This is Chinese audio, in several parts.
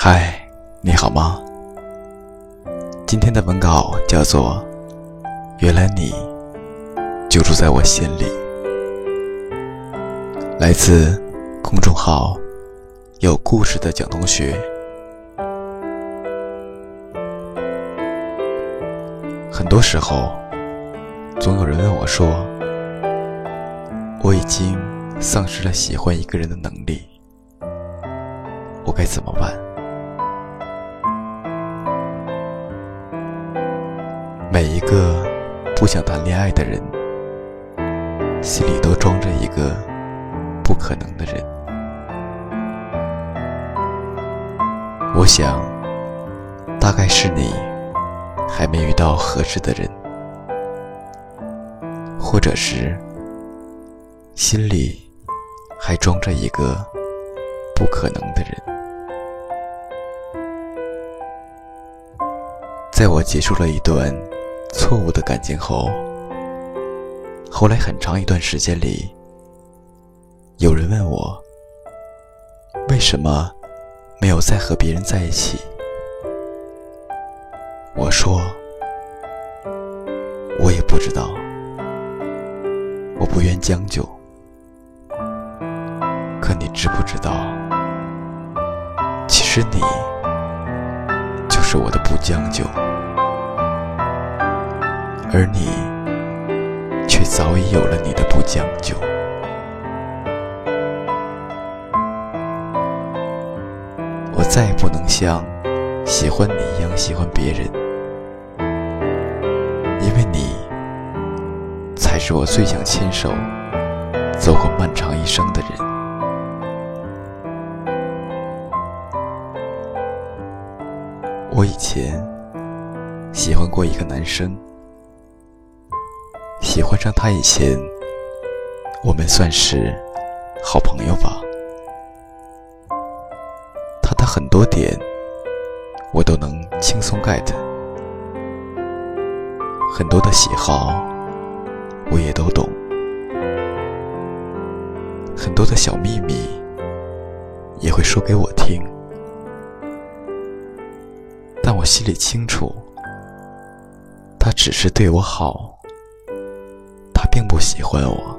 嗨，你好吗？今天的文稿叫做《原来你就住在我心里》，来自公众号“有故事的蒋同学”。很多时候，总有人问我说：“我已经丧失了喜欢一个人的能力，我该怎么办？”每一个不想谈恋爱的人，心里都装着一个不可能的人。我想，大概是你还没遇到合适的人，或者是心里还装着一个不可能的人。在我结束了一段。错误的感情后，后来很长一段时间里，有人问我，为什么没有再和别人在一起？我说，我也不知道，我不愿将就。可你知不知道，其实你就是我的不将就。而你，却早已有了你的不将就。我再也不能像喜欢你一样喜欢别人，因为你才是我最想牵手走过漫长一生的人。我以前喜欢过一个男生。喜欢上他以前，我们算是好朋友吧。他的很多点，我都能轻松 get。很多的喜好，我也都懂。很多的小秘密，也会说给我听。但我心里清楚，他只是对我好。并不喜欢我。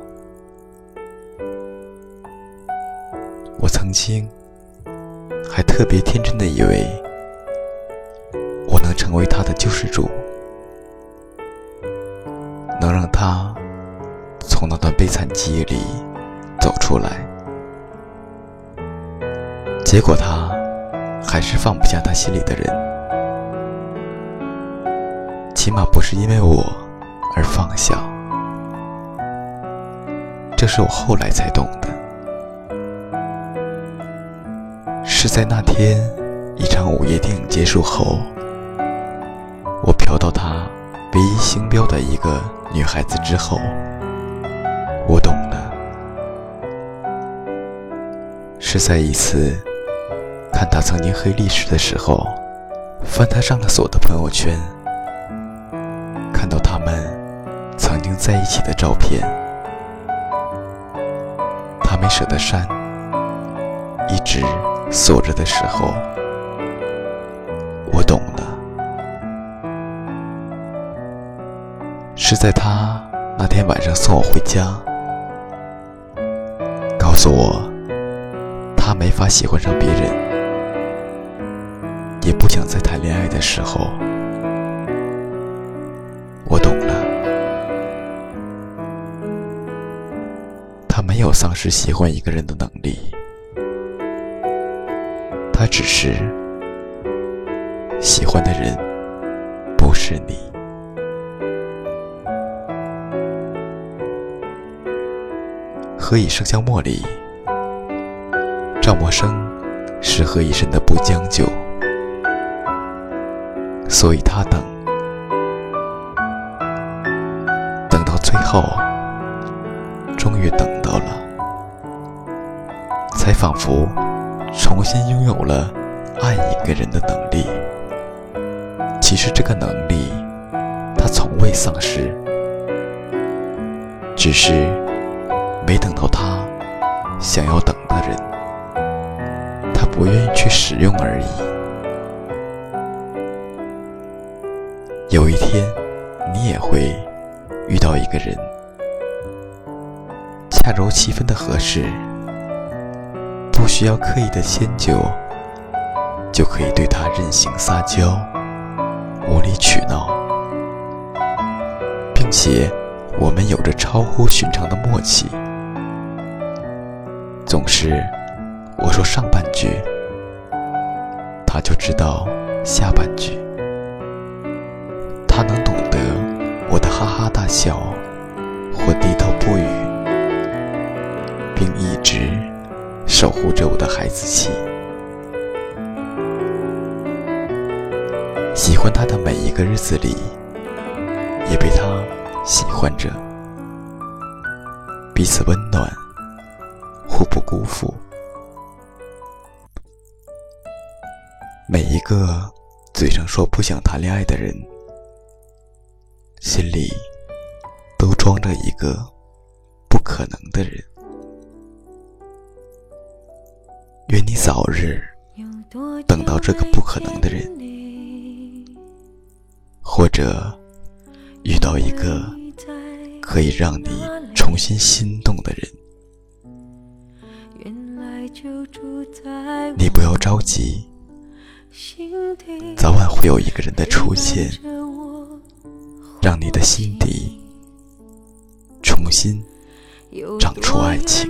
我曾经还特别天真的以为，我能成为他的救世主，能让他从那段悲惨记忆里走出来。结果他还是放不下他心里的人，起码不是因为我而放下。这是我后来才懂的，是在那天一场午夜电影结束后，我瞟到他唯一星标的一个女孩子之后，我懂了。是在一次看他曾经黑历史的时候，翻他上了锁的朋友圈，看到他们曾经在一起的照片。没舍得删，一直锁着的时候，我懂了。是在他那天晚上送我回家，告诉我他没法喜欢上别人，也不想再谈恋爱的时候。有丧失喜欢一个人的能力，他只是喜欢的人不是你。《何以笙箫默》里，赵默笙是何以琛的不将就，所以他等，等到最后。终于等到了，才仿佛重新拥有了爱一个人的能力。其实这个能力，他从未丧失，只是没等到他想要等的人。他不愿意去使用而已。有一天，你也会遇到一个人，恰如其分的合适，不需要刻意的迁就，就可以对他任性撒娇、无理取闹，并且我们有着超乎寻常的默契。总是我说上半句，他就知道下半句。他能懂得我的哈哈大笑守护着我的孩子气。喜欢他的每一个日子里，也被他喜欢着，彼此温暖。互不辜负。每一个嘴上说不想谈恋爱的人，心里都装着一个不可能的人。愿你早日等到这个不可能的人，或者遇到一个可以让你重新心动的人。你不要着急，早晚会有一个人的出现，让你的心底重新长出爱情。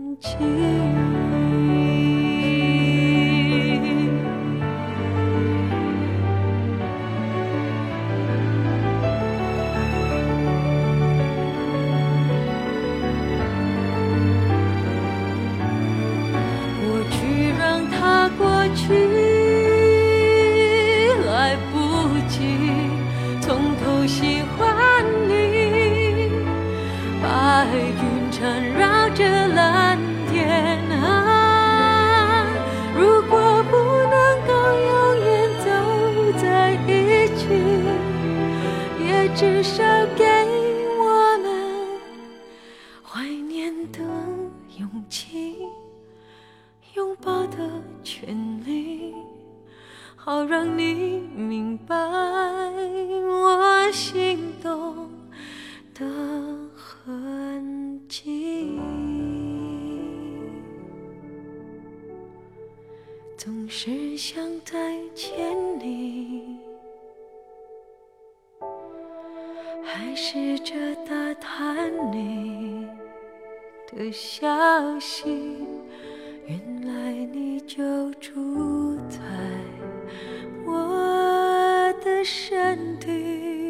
情。至少给我们怀念的勇气，拥抱的权利，好让你明白。开始这打探你的消息，原来你就住在我的身体。